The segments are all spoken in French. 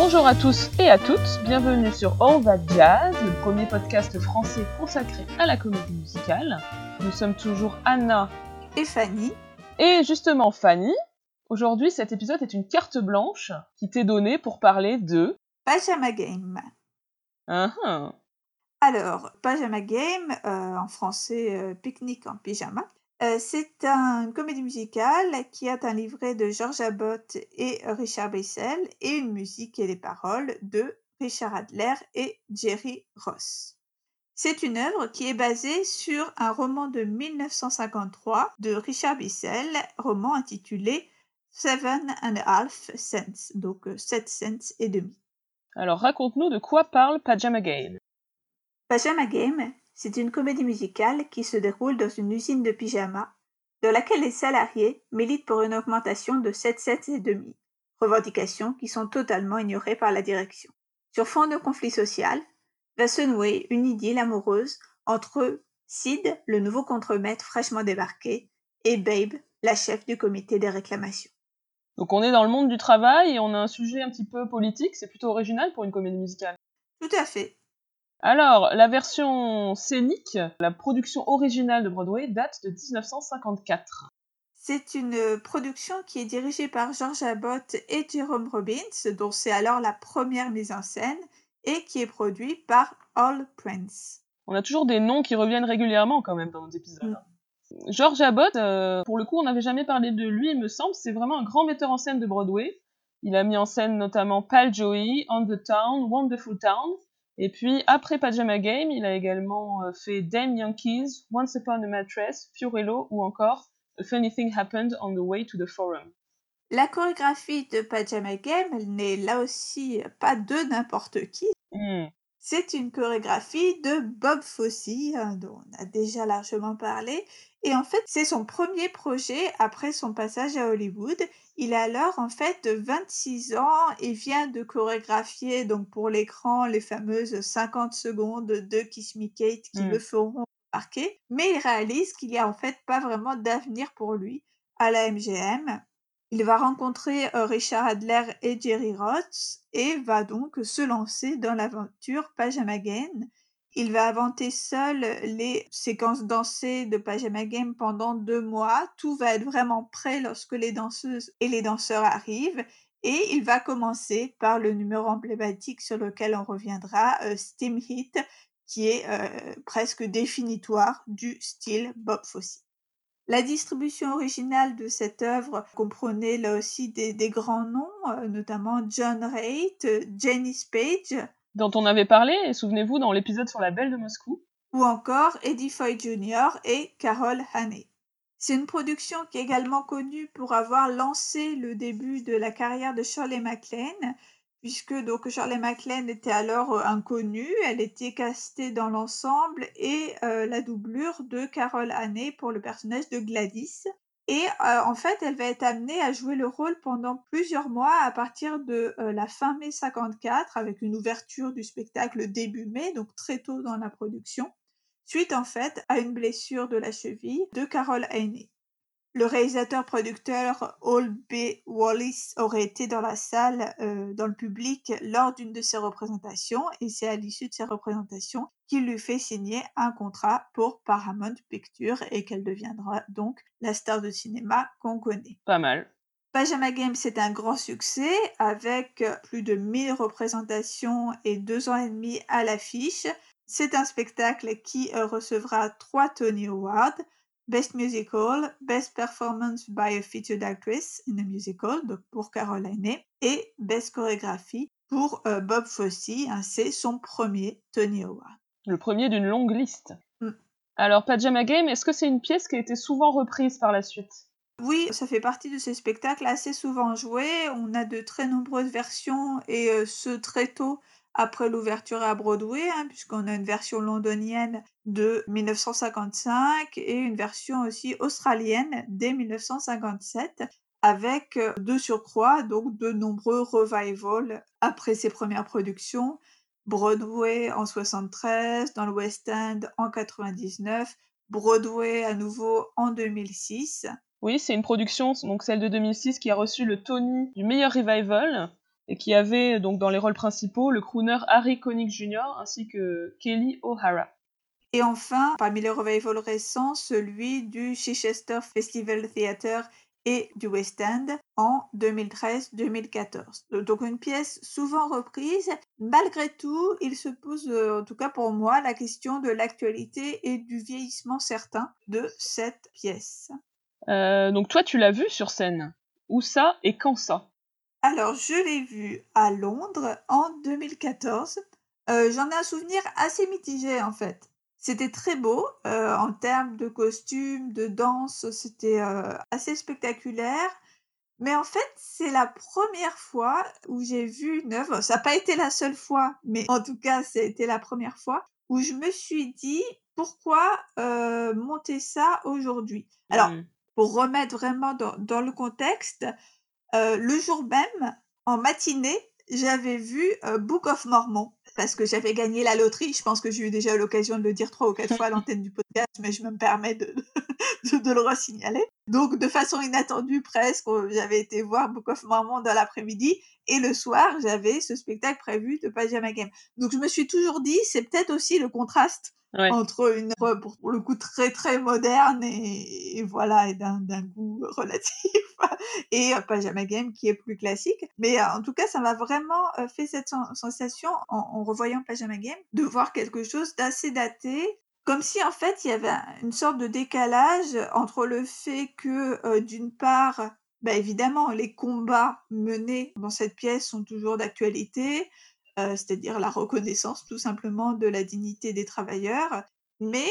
Bonjour à tous et à toutes, bienvenue sur That Jazz, le premier podcast français consacré à la comédie musicale. Nous sommes toujours Anna et Fanny. Et justement Fanny, aujourd'hui cet épisode est une carte blanche qui t'est donnée pour parler de... Pajama Game. Uh -huh. Alors, Pajama Game, euh, en français euh, pique-nique en pyjama, euh, c'est une comédie musicale qui a un livret de George Abbott et Richard Bissell et une musique et les paroles de Richard Adler et Jerry Ross. C'est une œuvre qui est basée sur un roman de 1953 de Richard Bissell, roman intitulé Seven and a Half Cents, donc 7 cents et demi. Alors raconte-nous de quoi parle Pajama Game. Pajama Game, c'est une comédie musicale qui se déroule dans une usine de pyjamas, dans laquelle les salariés militent pour une augmentation de 7 cents et demi, revendications qui sont totalement ignorées par la direction. Sur fond de conflit social, va se nouer une idylle amoureuse entre Sid, le nouveau contremaître fraîchement débarqué, et Babe, la chef du comité des réclamations. Donc on est dans le monde du travail et on a un sujet un petit peu politique, c'est plutôt original pour une comédie musicale. Tout à fait. Alors, la version scénique, la production originale de Broadway date de 1954. C'est une production qui est dirigée par George Abbott et Jerome Robbins, dont c'est alors la première mise en scène, et qui est produite par All Prince. On a toujours des noms qui reviennent régulièrement quand même dans nos épisodes. Mm. George Abbott, euh, pour le coup, on n'avait jamais parlé de lui, il me semble, c'est vraiment un grand metteur en scène de Broadway. Il a mis en scène notamment Pal Joey, On the Town, Wonderful Town, et puis, après Pajama Game, il a également euh, fait Damn Yankees, Once Upon a Mattress, Fiorello ou encore A Funny Thing Happened on the Way to the Forum. La chorégraphie de Pajama Game n'est là aussi pas de n'importe qui. Hmm. C'est une chorégraphie de Bob Fosse, hein, dont on a déjà largement parlé. Et en fait, c'est son premier projet après son passage à Hollywood. Il a alors en fait 26 ans et vient de chorégraphier donc pour l'écran les fameuses 50 secondes de Kiss Me Kate qui le feront marquer. Mais il réalise qu'il n'y a en fait pas vraiment d'avenir pour lui à la MGM. Il va rencontrer euh, Richard Adler et Jerry Ross et va donc se lancer dans l'aventure Pajama Game. Il va inventer seul les séquences dansées de Pajama Game pendant deux mois. Tout va être vraiment prêt lorsque les danseuses et les danseurs arrivent. Et il va commencer par le numéro emblématique sur lequel on reviendra, euh, Steam Hit, qui est euh, presque définitoire du style Bob Fosse. La distribution originale de cette œuvre comprenait là aussi des, des grands noms, euh, notamment John Raitt, Janice Page, Dont on avait parlé, et souvenez-vous, dans l'épisode sur la Belle de Moscou. ou encore Eddie Foy Jr. et Carol Haney. C'est une production qui est également connue pour avoir lancé le début de la carrière de Shirley MacLaine, puisque donc Shirley MacLaine était alors euh, inconnue, elle était castée dans l'ensemble et euh, la doublure de Carol Haney pour le personnage de Gladys. Et euh, en fait, elle va être amenée à jouer le rôle pendant plusieurs mois à partir de la fin mai 54, avec une ouverture du spectacle début mai, donc très tôt dans la production, suite en fait à une blessure de la cheville de Carol Haney. Le réalisateur-producteur Hall B. Wallis aurait été dans la salle, euh, dans le public, lors d'une de ses représentations, et c'est à l'issue de ces représentations qu'il lui fait signer un contrat pour Paramount Pictures et qu'elle deviendra donc la star de cinéma qu'on connaît. Pas mal. Pajama Game, c'est un grand succès avec plus de 1000 représentations et deux ans et demi à l'affiche. C'est un spectacle qui recevra trois Tony Awards. Best Musical, Best Performance by a Featured Actress in a Musical, donc pour Caroline, et Best Chorégraphie pour euh, Bob Fosse. hein, c'est son premier Tony Award. Le premier d'une longue liste. Mm. Alors, Pajama Game, est-ce que c'est une pièce qui a été souvent reprise par la suite? Oui, ça fait partie de ces spectacles assez souvent joués. On a de très nombreuses versions et euh, ce très tôt après l'ouverture à Broadway, hein, puisqu'on a une version londonienne de 1955 et une version aussi australienne dès 1957, avec euh, de surcroît donc de nombreux revivals après ses premières productions. Broadway en 73, dans le West End en 99, Broadway à nouveau en 2006. Oui, c'est une production, donc celle de 2006, qui a reçu le Tony du meilleur revival. Et qui avait donc dans les rôles principaux le crooner Harry Connick Jr. ainsi que Kelly O'Hara. Et enfin, parmi les revivals récents, celui du Chichester Festival Theatre et du West End en 2013-2014. Donc une pièce souvent reprise. Malgré tout, il se pose, euh, en tout cas pour moi, la question de l'actualité et du vieillissement certain de cette pièce. Euh, donc toi, tu l'as vu sur scène. Où ça et quand ça? Alors, je l'ai vu à Londres en 2014. Euh, j'en ai un souvenir assez mitigé en fait. C'était très beau euh, en termes de costumes, de danse, c'était euh, assez spectaculaire. Mais en fait, c'est la première fois où j'ai vu une œuvre, ça n'a pas été la seule fois, mais en tout cas, c'était la première fois où je me suis dit pourquoi monter ça aujourd'hui? Alors, Hmm. pour remettre vraiment dans, dans le contexte, euh, le jour même, en matinée, j'avais vu euh, Book of Mormon parce que j'avais gagné la loterie. Je pense que j'ai eu déjà l'occasion de le dire trois ou quatre fois à l'antenne du podcast, mais je me permets de, de, de le resignaler. Donc, de façon inattendue presque, euh, j'avais été voir Book of Mormon dans l'après-midi et le soir, j'avais ce spectacle prévu de Pajama Game. Donc, je me suis toujours dit, c'est peut-être aussi le contraste Ouais. entre une œuvre pour, le coup très très moderne et, et voilà et d'un d'un goût relatif et euh, Pajama Game qui est plus classique mais euh, en tout cas ça m'a vraiment euh, fait cette sen- sensation en, en revoyant Pajama Game de voir quelque chose d'assez daté comme si en fait il y avait un- une sorte de décalage entre le fait que euh, d'une part bah, évidemment les combats menés dans cette pièce sont toujours d'actualité euh, c'est-à-dire la reconnaissance tout simplement de la dignité des travailleurs, mais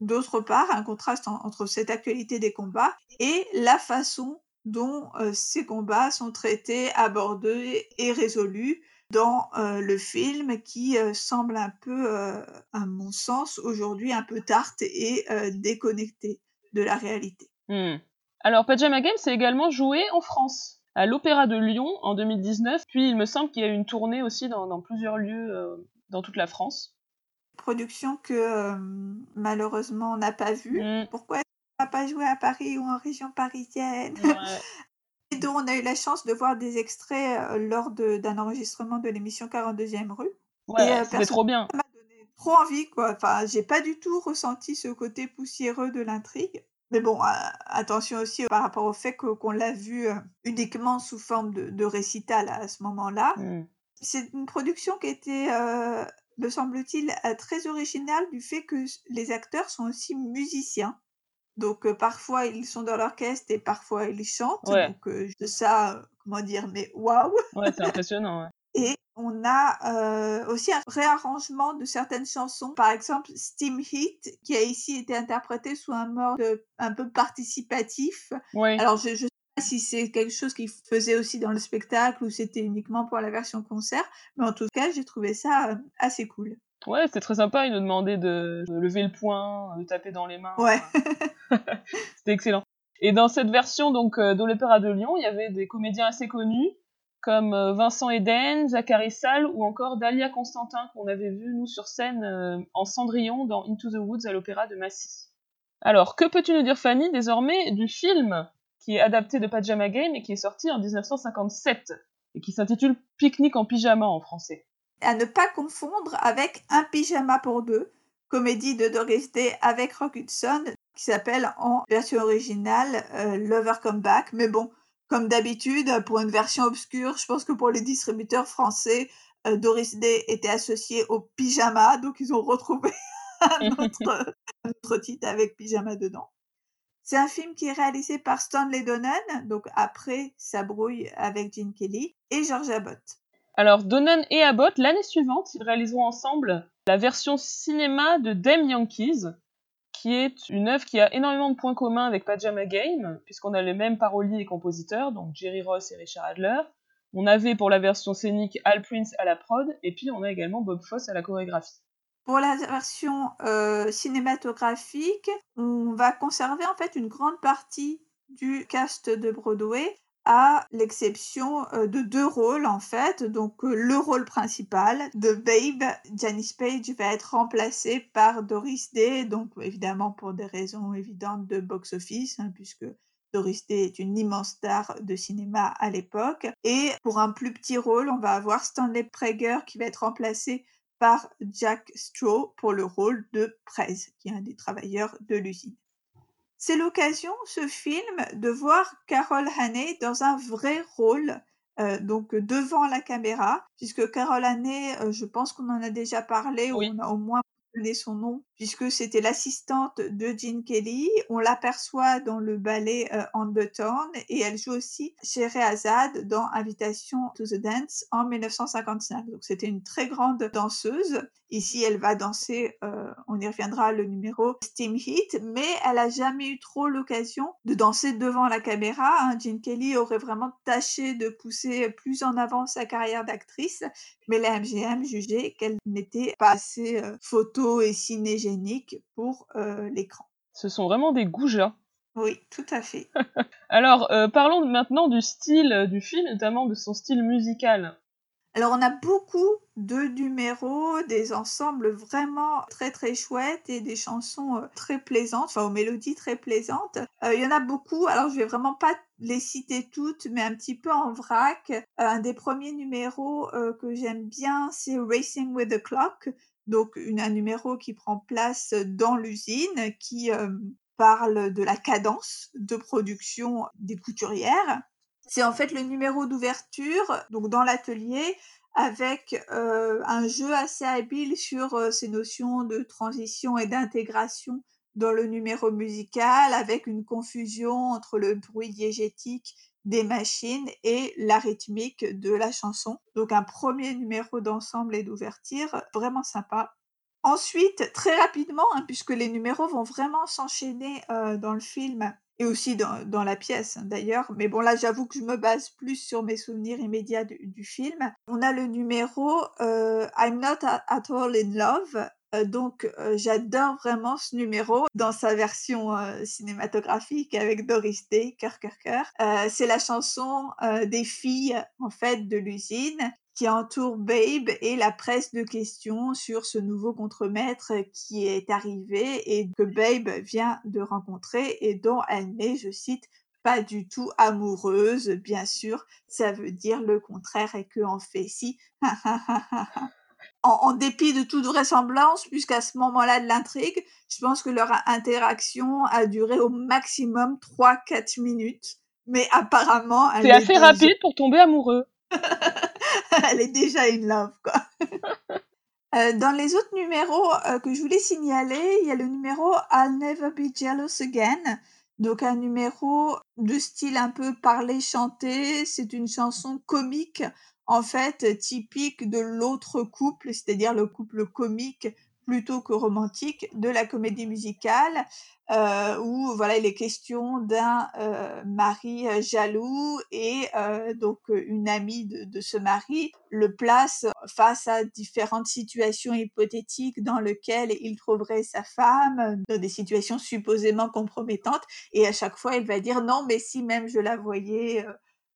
d'autre part un contraste en- entre cette actualité des combats et la façon dont euh, ces combats sont traités, abordés et résolus dans euh, le film qui euh, semble un peu, euh, à mon sens, aujourd'hui un peu tarte et euh, déconnecté de la réalité. Hmm. Alors, Pajama Game, c'est également joué en France, à l'Opéra de Lyon en 2019. Puis, il me semble qu'il y a eu une tournée aussi dans, dans plusieurs lieux dans toute la France. Production que malheureusement on n'a pas vue. Hmm. Pourquoi on n'a pas joué à Paris ou en région parisienne? Ouais. Et dont on a eu la chance de voir des extraits euh, lors d'un enregistrement de l'émission 42e rue. Ouais, euh, c'était trop bien. Ça m'a donné trop envie, quoi. Enfin, j'ai pas du tout ressenti ce côté poussiéreux de l'intrigue. Mais bon, euh, attention aussi par rapport au fait qu'on l'a vu uniquement sous forme de, de récital à ce moment-là. Hmm. C'est une production qui était, euh, me semble-t-il, très originale du fait que les acteurs sont aussi musiciens. Donc euh, parfois ils sont dans l'orchestre et parfois ils chantent. Ouais. Donc euh, de ça, comment dire, mais waouh Ouais, c'est impressionnant. ouais. Et on a euh, aussi un réarrangement de certaines chansons. Par exemple, Steam Heat, qui a ici été interprété sous un mode un peu participatif. Ouais. Alors, je ne sais pas si c'est quelque chose qu'il faisait aussi dans le spectacle ou c'était uniquement pour la version concert, mais en tout cas, j'ai trouvé ça assez cool. Ouais, c'était très sympa. Il nous demandait de, de lever le poing, de taper dans les mains. Ouais. C'était excellent. Et dans cette version donc euh, de l'Opéra de Lyon, il y avait des comédiens assez connus comme euh, Vincent Eden, Zachary Sall ou encore Dahlia Constantin qu'on avait vu nous sur scène euh, en Cendrillon dans Into the Woods à l'Opéra de Massy. Alors, que peux-tu nous dire Fanny désormais du film qui est adapté de Pajama Game et qui est sorti en 1957 et qui s'intitule Pique-nique en pyjama en français? À ne pas confondre avec Un pyjama pour deux, comédie de Doris Day avec Rock Hudson, qui s'appelle en version originale euh, Lover Come Back. Mais bon, comme d'habitude, pour une version obscure, je pense que pour les distributeurs français, euh, Doris Day était associée au pyjama, donc ils ont retrouvé un autre, un autre titre avec pyjama dedans. C'est un film qui est réalisé par Stanley Donen, donc après sa brouille avec Gene Kelly, et George Abbott. Alors, Donen et Abbott, l'année suivante, ils réaliseront ensemble la version cinéma de Damn Yankees, qui est une œuvre qui a énormément de points communs avec Pajama Game, puisqu'on a les mêmes paroliers et compositeurs, donc Jerry Ross et Richard Adler. On avait pour la version scénique Al Prince à la prod, et puis on a également Bob Fosse à la chorégraphie. Pour la version euh, cinématographique, on va conserver en fait une grande partie du cast de Broadway, à l'exception euh, de deux rôles en fait. Donc euh, le rôle principal de Babe, Janice Page va être remplacé par Doris Day, donc évidemment pour des raisons évidentes de box-office, hein, puisque Doris Day est une immense star de cinéma à l'époque. Et pour un plus petit rôle, on va avoir Stanley Prager qui va être remplacé par Jack Straw pour le rôle de Prez, qui est un des travailleurs de l'usine. C'est l'occasion, ce film, de voir Carol Haney dans un vrai rôle, euh, donc devant la caméra, puisque Carol Haney, euh, je pense qu'on en a déjà parlé, ou on a au moins donné son nom, puisque c'était l'assistante de Gene Kelly. On l'aperçoit dans le ballet euh, the Town et elle joue aussi Réazad dans Invitation to the Dance en 1955. Donc c'était une très grande danseuse. Ici, elle va danser, euh, on y reviendra, le numéro Steam Heat, mais elle a jamais eu trop l'occasion de danser devant la caméra. Hein. Gene Kelly aurait vraiment tâché de pousser plus en avant sa carrière d'actrice, mais la MGM jugeait qu'elle n'était pas assez euh, photo et ciné pour euh, l'écran. Ce sont vraiment des goujats. Oui, tout à fait. Alors, euh, parlons maintenant du style euh, du film, notamment de son style musical. Alors, on a beaucoup de numéros, des ensembles vraiment très très chouettes et des chansons très plaisantes, enfin aux mélodies très plaisantes. Il y en a beaucoup, alors je vais vraiment pas les citer toutes, mais un petit peu en vrac. un des premiers numéros que j'aime bien, c'est Racing with the Clock donc un numéro qui prend place dans l'usine, qui parle de la cadence de production des couturières. C'est en fait le numéro d'ouverture, donc dans l'atelier, avec un jeu assez habile sur ces notions de transition et d'intégration dans le numéro musical, avec une confusion entre le bruit diégétique des machines et la rythmique de la chanson. Donc un premier numéro d'ensemble et d'ouverture, vraiment sympa. Ensuite, très rapidement, hein, puisque les numéros vont vraiment s'enchaîner euh, dans le film et aussi dans, la pièce hein, d'ailleurs, mais bon là j'avoue que je me base plus sur mes souvenirs immédiats du, film. On a le numéro euh, I'm Not at All in Love, donc j'adore vraiment ce numéro dans sa version cinématographique avec Doris Day, cœur cœur cœur. c'est la chanson des filles en fait de l'usine qui entoure Babe et la presse de questions sur ce nouveau contremaître qui est arrivé et que Babe vient de rencontrer et dont elle n'est, je cite, pas du tout amoureuse, bien sûr, ça veut dire le contraire et que en fait si. en, dépit de toute vraisemblance, puisqu'à ce moment-là de l'intrigue, je pense que leur interaction a duré au maximum 3-4 minutes. Mais apparemment, c'est assez rapide pour tomber amoureux. Elle est déjà in love, quoi. Euh, dans les autres numéros euh, que je voulais signaler, il y a le numéro I'll Never Be Jealous Again. Donc un numéro de style un peu parler-chanter. C'est une chanson comique en fait typique de l'autre couple, c'est-à-dire le couple comique plutôt que romantique de la comédie musicale euh, où voilà il est question d'un euh, mari euh, jaloux et euh, donc une amie de, de, ce mari le place face à différentes situations hypothétiques dans lesquelles il trouverait sa femme dans des situations supposément compromettantes et à chaque fois il va dire non mais si même je la voyais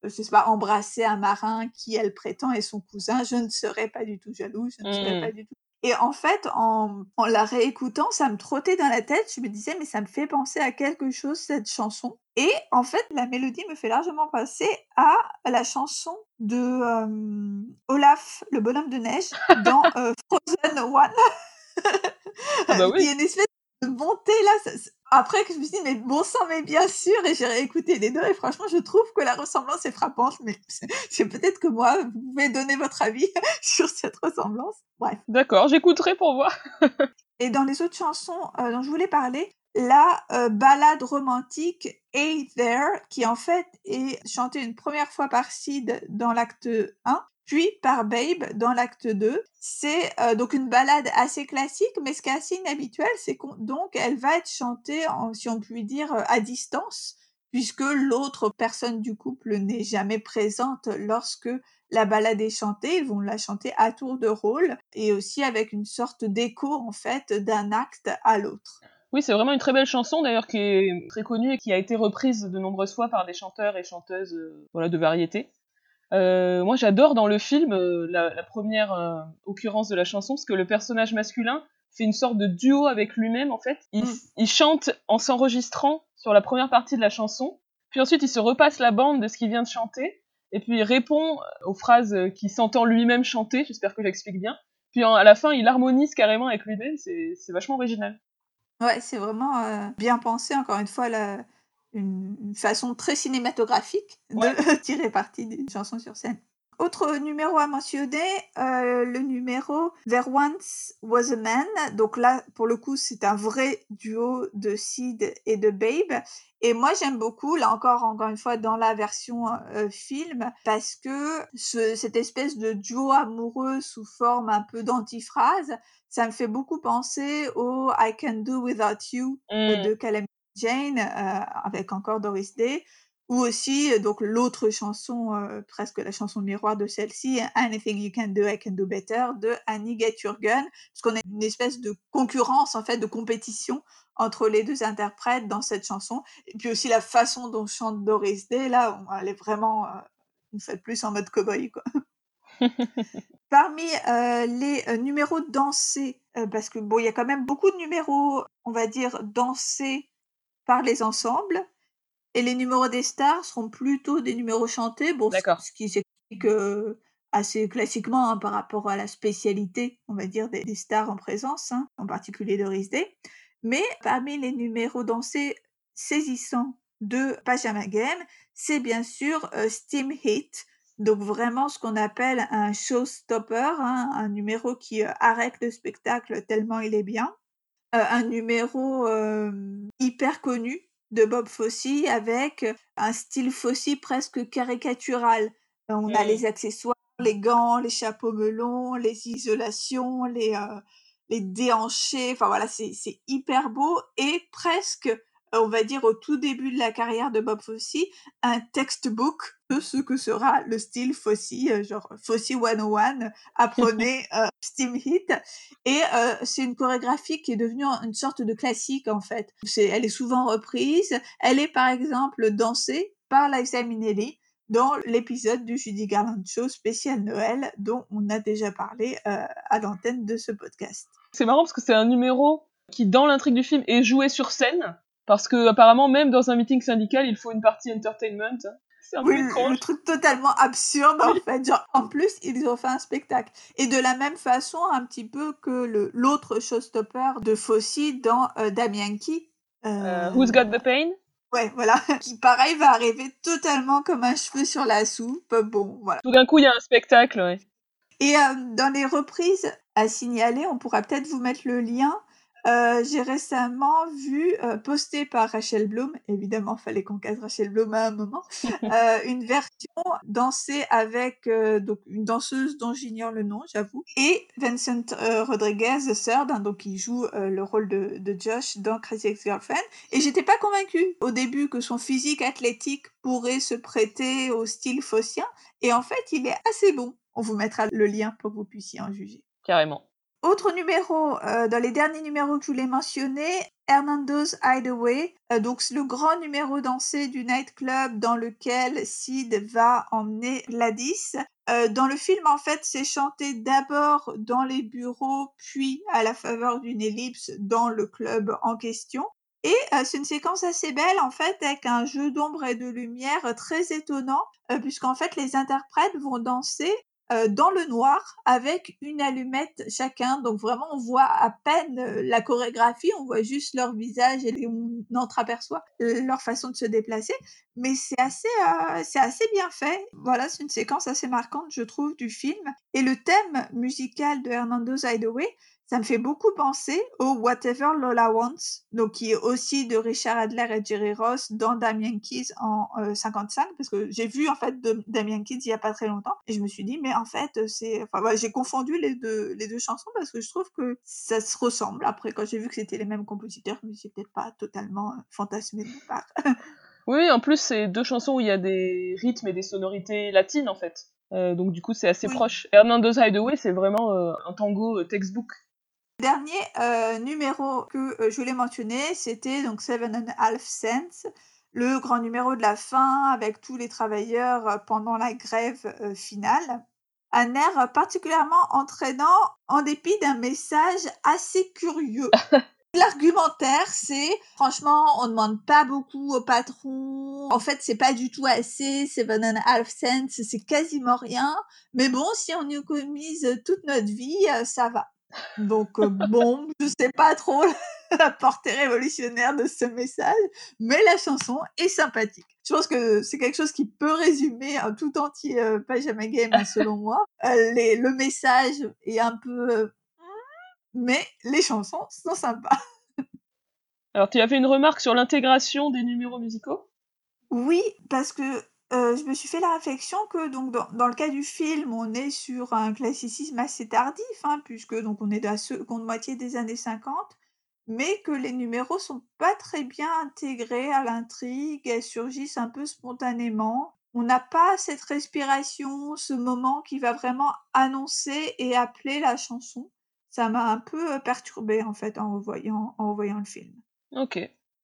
je sais pas, embrasser un marin qui, elle prétend, est son cousin, je ne serais pas du tout jaloux, je ne serais mmh. pas du tout et en fait, en, en, la réécoutant, ça me trottait dans la tête. Je me disais, mais ça me fait penser à quelque chose, cette chanson. Et en fait, la mélodie me fait largement penser à la chanson de euh, Olaf, le bonhomme de neige, dans euh, Frozen One. ah bah oui. Il y a une espèce de montée là. Après que je me suis dit, mais bon sang, mais bien sûr, et j'ai réécouté les deux, et franchement, je trouve que la ressemblance est frappante, mais c'est peut-être que moi, vous pouvez donner votre avis sur cette ressemblance. Bref. D'accord, j'écouterai pour voir. et dans les autres chansons euh, dont je voulais parler, la euh, ballade romantique Hey There, qui en fait est chantée une première fois par Sid dans l'acte 1, puis par Babe dans l'acte 2. C'est euh, donc une balade assez classique, mais ce qui est assez inhabituel, c'est qu'on donc elle va être chantée, si on peut dire, euh, à distance, puisque l'autre personne du couple n'est jamais présente lorsque la balade est chantée. Ils vont la chanter à tour de rôle et aussi avec une sorte d'écho en fait d'un acte à l'autre. Oui, c'est vraiment une très belle chanson d'ailleurs qui est très connue et qui a été reprise de nombreuses fois par des chanteurs et chanteuses euh, voilà, de variété. Euh, moi, j'adore dans le film euh, la, première euh, occurrence de la chanson, parce que le personnage masculin fait une sorte de duo avec lui-même, en fait. Il, mm. il chante en s'enregistrant sur la première partie de la chanson, Puis ensuite, il se repasse la bande de ce qu'il vient de chanter, et puis il répond aux phrases qu'il s'entend lui-même chanter, j'espère que j'explique bien. Puis à la fin, il harmonise carrément avec lui-même, c'est vachement original. Ouais, c'est vraiment euh, bien pensé, encore une fois, la, une, façon très cinématographique de tirer parti d'une chanson sur scène. Autre numéro à mentionner, euh, le numéro There Once Was a Man. Donc là, pour le coup, c'est un vrai duo de Sid et de Babe. Et moi, j'aime beaucoup, là encore, encore une fois, dans la version euh, film, parce que cette espèce de duo amoureux sous forme un peu d'antiphrase, ça me fait beaucoup penser au I Can Do Without You mmh. de Calamity Jane, euh, avec encore Doris Day, ou aussi donc l'autre chanson, euh, presque la chanson miroir de celle-ci, Anything You Can Do, I Can Do Better, de Annie Get Your Gun, parce qu'on a une espèce de concurrence, en fait, de compétition entre les deux interprètes dans cette chanson. Et puis aussi la façon dont chante Doris Day, là, elle est vraiment, euh, une fois de plus, en mode cowboy, quoi. Parmi euh, les numéros dansés, parce que bon, il y a quand même beaucoup de numéros, on va dire, dansés par les ensembles. Et les numéros des stars seront plutôt des numéros chantés, bon, ce qui s'explique assez classiquement hein, par rapport à la spécialité, on va dire, des, stars en présence, hein, en particulier de Day. Mais parmi les numéros dansés saisissants de Pajama Game, c'est bien sûr Steam Hit, donc vraiment ce qu'on appelle un showstopper, hein, un numéro qui arrête le spectacle tellement il est bien. Un numéro hyper connu de Bob Fosse avec un style Fosse presque caricatural. On a les accessoires, les gants, les chapeaux melons, les isolations, les, les déhanchés. Enfin voilà, c'est hyper beau et presque on va dire au tout début de la carrière de Bob Fosse, un textbook de ce que sera le style Fosse, euh, genre Fosse 101, apprenez euh, Steam Hit. Et euh, c'est une chorégraphie qui est devenue une sorte de classique en fait. C'est, elle est souvent reprise. Elle est par exemple dansée par Liza Minnelli dans l'épisode du Judy Garland Show spécial Noël dont on a déjà parlé à l'antenne de ce podcast. C'est marrant parce que c'est un numéro qui, dans l'intrigue du film, est joué sur scène parce que apparemment même dans un meeting syndical, il faut une partie entertainment. C'est un oui, peu truc totalement absurde en fait. Genre, en plus, ils ont fait un spectacle. Et de la même façon, un petit peu que l'autre showstopper de Fossi dans euh, Damianki. Euh, euh... Who's Got the Pain? Ouais, voilà. Qui pareil va arriver totalement comme un cheveu sur la soupe. Bon, voilà. Tout d'un coup, il y a un spectacle, ouais. Et euh, dans les reprises à signaler, on pourra peut-être vous mettre le lien. Euh, j'ai récemment vu, euh, posté par Rachel Bloom, évidemment fallait qu'on casse Rachel Bloom à un moment, euh, une version dansée avec, donc une danseuse dont j'ignore le nom, j'avoue, et Vincent, Rodriguez III, hein, donc qui joue, le rôle de de Josh dans Crazy Ex-Girlfriend et j'étais pas convaincue au début que son physique athlétique pourrait se prêter au style phocien et en fait il est assez bon. On vous mettra le lien pour que vous puissiez en juger. Carrément. Autre numéro, euh, dans les derniers numéros que je voulais mentionner, Hernando's Hideaway. Euh, donc, le grand numéro dansé du nightclub dans lequel Sid va emmener Gladys. Euh, dans le film, en fait, c'est chanté d'abord dans les bureaux, puis à la faveur d'une ellipse dans le club en question. Et c'est une séquence assez belle, en fait, avec un jeu d'ombre et de lumière très étonnant, puisqu'en fait, les interprètes vont danser euh, dans le noir avec une allumette chacun. Donc vraiment, on voit à peine euh, la chorégraphie, on voit juste leur visage et on entreaperçoit leur façon de se déplacer. Mais c'est assez, euh, c'est assez bien fait. Voilà, c'est une séquence assez marquante, je trouve, du film. Et le thème musical de Hernando's Hideaway, ça me fait beaucoup penser au Whatever Lola Wants, donc qui est aussi de Richard Adler et Jerry Ross dans Damien Keys en 55, euh, parce que j'ai vu en fait de Damien Keys il y a pas très longtemps et je me suis dit mais en fait c'est, enfin j'ai confondu les deux les deux chansons parce que je trouve que ça se ressemble. Après quand j'ai vu que c'était les mêmes compositeurs, je me suis peut-être pas totalement euh, fantasmé de ma part. oui, en plus c'est deux chansons où il y a des rythmes et des sonorités latines en fait. Euh, donc du coup c'est assez proche. Hernando's Hideaway c'est vraiment un tango textbook Dernier euh, numéro que euh, je voulais mentionner, c'était donc Seven and a Half Cents, le grand numéro de la fin avec tous les travailleurs euh, pendant la grève finale. Un air particulièrement entraînant en dépit d'un message assez curieux. L'argumentaire, c'est franchement, on demande pas beaucoup au patron. En fait, c'est pas du tout assez. C'est and a half cents, c'est quasiment rien. Mais bon, si on économise toute notre vie, ça va. Donc euh, bon, je sais pas trop la portée révolutionnaire de ce message, mais la chanson est sympathique. Je pense que c'est quelque chose qui peut résumer un tout entier euh, Pajama Game selon moi. le message est un peu mais les chansons sont sympas. Alors, tu as fait une remarque sur l'intégration des numéros musicaux? Oui, parce que euh, je me suis fait la réflexion que donc dans, le cas du film, on est sur un classicisme assez tardif, hein, puisque donc on est de la seconde moitié des années 50, mais que les numéros sont pas très bien intégrés à l'intrigue, elles surgissent un peu spontanément. On n'a pas cette respiration, ce moment qui va vraiment annoncer et appeler la chanson ça m'a un peu perturbée en fait en revoyant, en revoyant le film. Ok.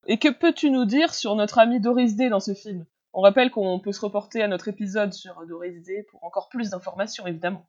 Et que peux-tu nous dire sur notre ami Doris Day dans ce film? On rappelle qu'on peut se reporter à notre épisode sur Doris Day pour encore plus d'informations évidemment.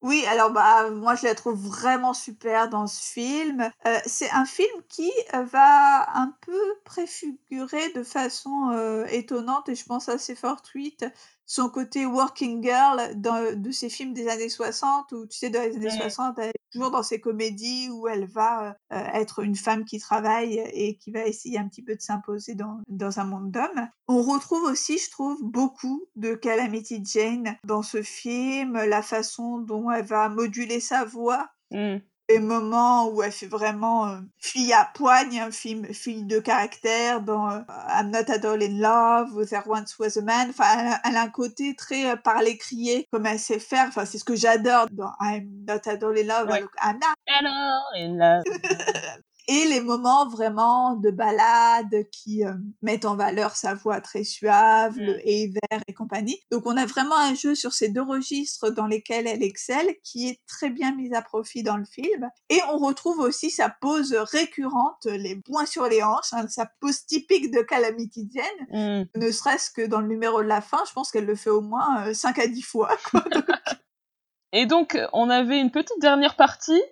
Oui, alors bah moi je la trouve vraiment super dans ce film. Euh, c'est un film qui euh, va un peu préfigurer de façon euh, étonnante et je pense assez fortuite son côté working girl dans, de ces films des années 60 où tu sais dans les années 60 elle est toujours dans ces comédies où elle va être une femme qui travaille et qui va essayer un petit peu de s'imposer dans, dans un monde d'hommes. On retrouve aussi, je trouve, beaucoup de Calamity Jane dans ce film, la façon dont elle va moduler sa voix. Mmh les moments où elle fait vraiment euh, fille à poigne, film fille de caractère dans euh, I'm Not at All in Love There Once Was a Man. Enfin, elle, a un côté très euh, parler crier comme elle sait faire. Enfin, c'est ce que j'adore dans I'm Not at All in Love. I'm not at all in love. et les moments vraiment de balade qui euh, mettent en valeur sa voix très suave, le mmh. et vert et compagnie. Donc on a vraiment un jeu sur ces deux registres dans lesquels elle excelle, qui est très bien mise à profit dans le film. Et on retrouve aussi sa pose récurrente, les points sur les hanches, hein, sa pose typique de Calamity Jane, mmh. ne serait-ce que dans le numéro de la fin, je pense qu'elle le fait au moins 5 euh, à 10 fois. Et donc, on avait une petite dernière partie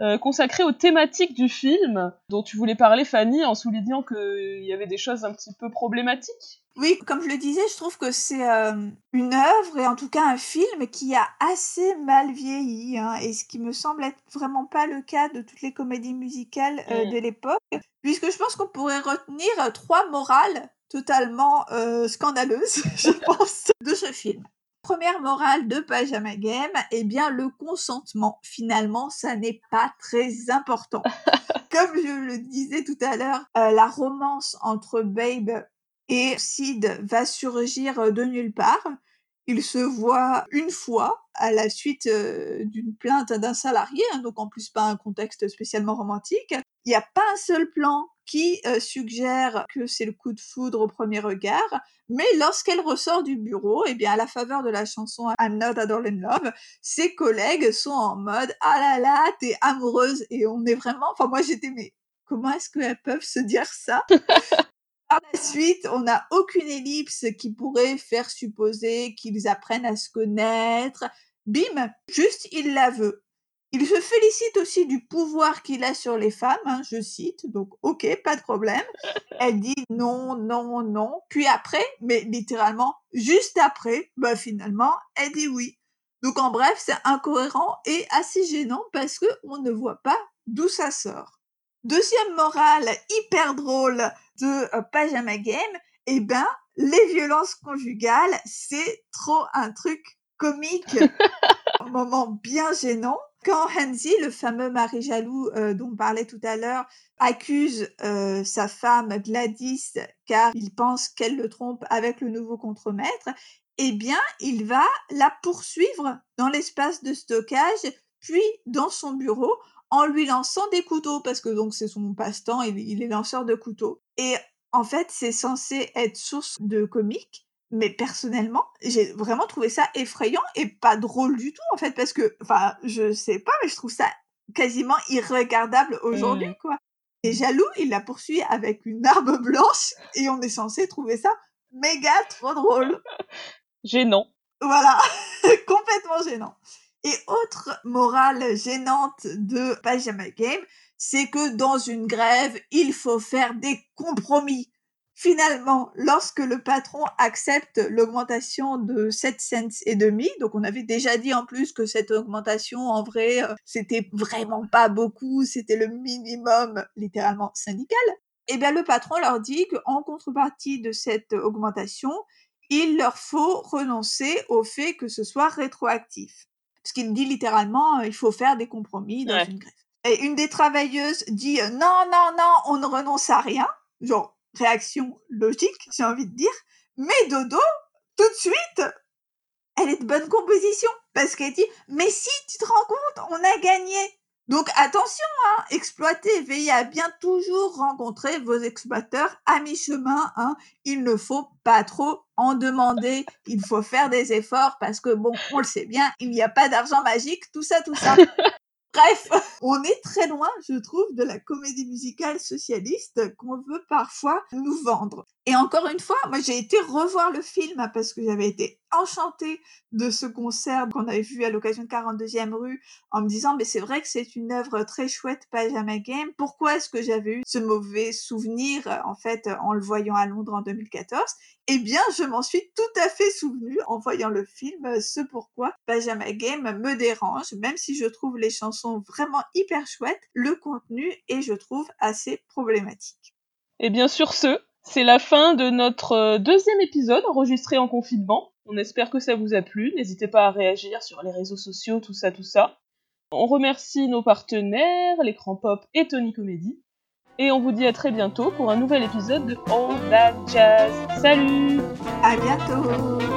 euh, consacré aux thématiques du film dont tu voulais parler, Fanny, en soulignant qu'il y avait des choses un petit peu problématiques. Oui, comme je le disais, je trouve que c'est euh, une œuvre et en tout cas un film qui a assez mal vieilli, hein, et ce qui me semble être vraiment pas le cas de toutes les comédies musicales euh, mm. de l'époque, puisque je pense qu'on pourrait retenir trois morales totalement scandaleuses, je pense, de ce film première morale de Pajama Game, eh bien le consentement, finalement, ça n'est pas très important. Comme je le disais tout à l'heure, euh, la romance entre Babe et Sid va surgir de nulle part. Ils se voient une fois à la suite euh, d'une plainte d'un salarié, hein, donc en plus pas un contexte spécialement romantique. Il n'y a pas un seul plan qui euh, suggère que c'est le coup de foudre au premier regard, mais lorsqu'elle ressort du bureau, et eh bien à la faveur de la chanson I'm Not All in Love, ses collègues sont en mode ah là là, t'es amoureuse et on est vraiment, enfin moi j'étais mais comment est-ce qu'elles peuvent se dire ça? Par la suite, on n'a aucune ellipse qui pourrait faire supposer qu'ils apprennent à se connaître. Bim, juste il la veut. Il se félicite aussi du pouvoir qu'il a sur les femmes, hein, je cite, donc ok, pas de problème. Elle dit non, non, non. Puis après, mais littéralement juste après, bah finalement, elle dit oui. Donc en bref, c'est incohérent et assez gênant parce que on ne voit pas d'où ça sort. Deuxième morale hyper drôle de euh, Pajama Game, eh ben les violences conjugales, c'est trop un truc comique, un moment bien gênant. Quand Hansi, le fameux mari jaloux euh, dont on parlait tout à l'heure, accuse euh, sa femme Gladys car il pense qu'elle le trompe avec le nouveau contremaître, eh bien, il va la poursuivre dans l'espace de stockage, puis dans son bureau, en lui lançant des couteaux, parce que donc c'est son passe-temps, il, il est lanceur de couteaux. Et en fait, c'est censé être source de comique, mais personnellement, j'ai vraiment trouvé ça effrayant et pas drôle du tout, en fait, parce que, enfin, je sais pas, mais je trouve ça quasiment irregardable aujourd'hui, mmh. quoi. Et jaloux, il la poursuit avec une arme blanche et on est censé trouver ça méga trop drôle. Gênant. Voilà, complètement gênant. Et autre morale gênante de Pajama Game, c'est que dans une grève, il faut faire des compromis. Finalement, lorsque le patron accepte l'augmentation de 7 cents et demi, donc on avait déjà dit en plus que cette augmentation, en vrai, euh, c'était vraiment pas beaucoup, c'était le minimum littéralement syndical. Eh bien, le patron leur dit qu'en contrepartie de cette augmentation, il leur faut renoncer au fait que ce soit rétroactif. Parce qu'il dit littéralement, euh, il faut faire des compromis dans une grève. Et une des travailleuses dit, non, non, non, on ne renonce à rien. Genre, réaction logique, j'ai envie de dire. Mais Dodo, tout de suite, elle est de bonne composition parce qu'elle dit mais si tu te rends compte, on a gagné. Donc attention, hein, exploitez, veillez à bien toujours rencontrer vos exploiteurs à mi-chemin. Hein. Il ne faut pas trop en demander, il faut faire des efforts parce que bon, on le sait bien, il n'y a pas d'argent magique, tout ça, tout ça. Bref, on est très loin, je trouve, de la comédie musicale socialiste qu'on veut parfois nous vendre. Et encore une fois, moi j'ai été revoir le film parce que j'avais été enchantée de ce concert qu'on avait vu à l'occasion de 42e rue en me disant mais c'est vrai que c'est une œuvre très chouette Pajama Game. Pourquoi est-ce que j'avais eu ce mauvais souvenir en fait en le voyant à Londres en 2014 Eh bien, je m'en suis tout à fait souvenu en voyant le film ce pourquoi Pajama Game me dérange même si je trouve les chansons vraiment hyper chouettes, le contenu est je trouve assez problématique. Et bien sur ce, c'est la fin de notre euh, deuxième épisode enregistré en confinement. On espère que ça vous a plu. N'hésitez pas à réagir sur les réseaux sociaux, tout ça, tout ça. On remercie nos partenaires, l'écran pop et Tony Comedy. Et on vous dit à très bientôt pour un nouvel épisode de All That Jazz. Salut À bientôt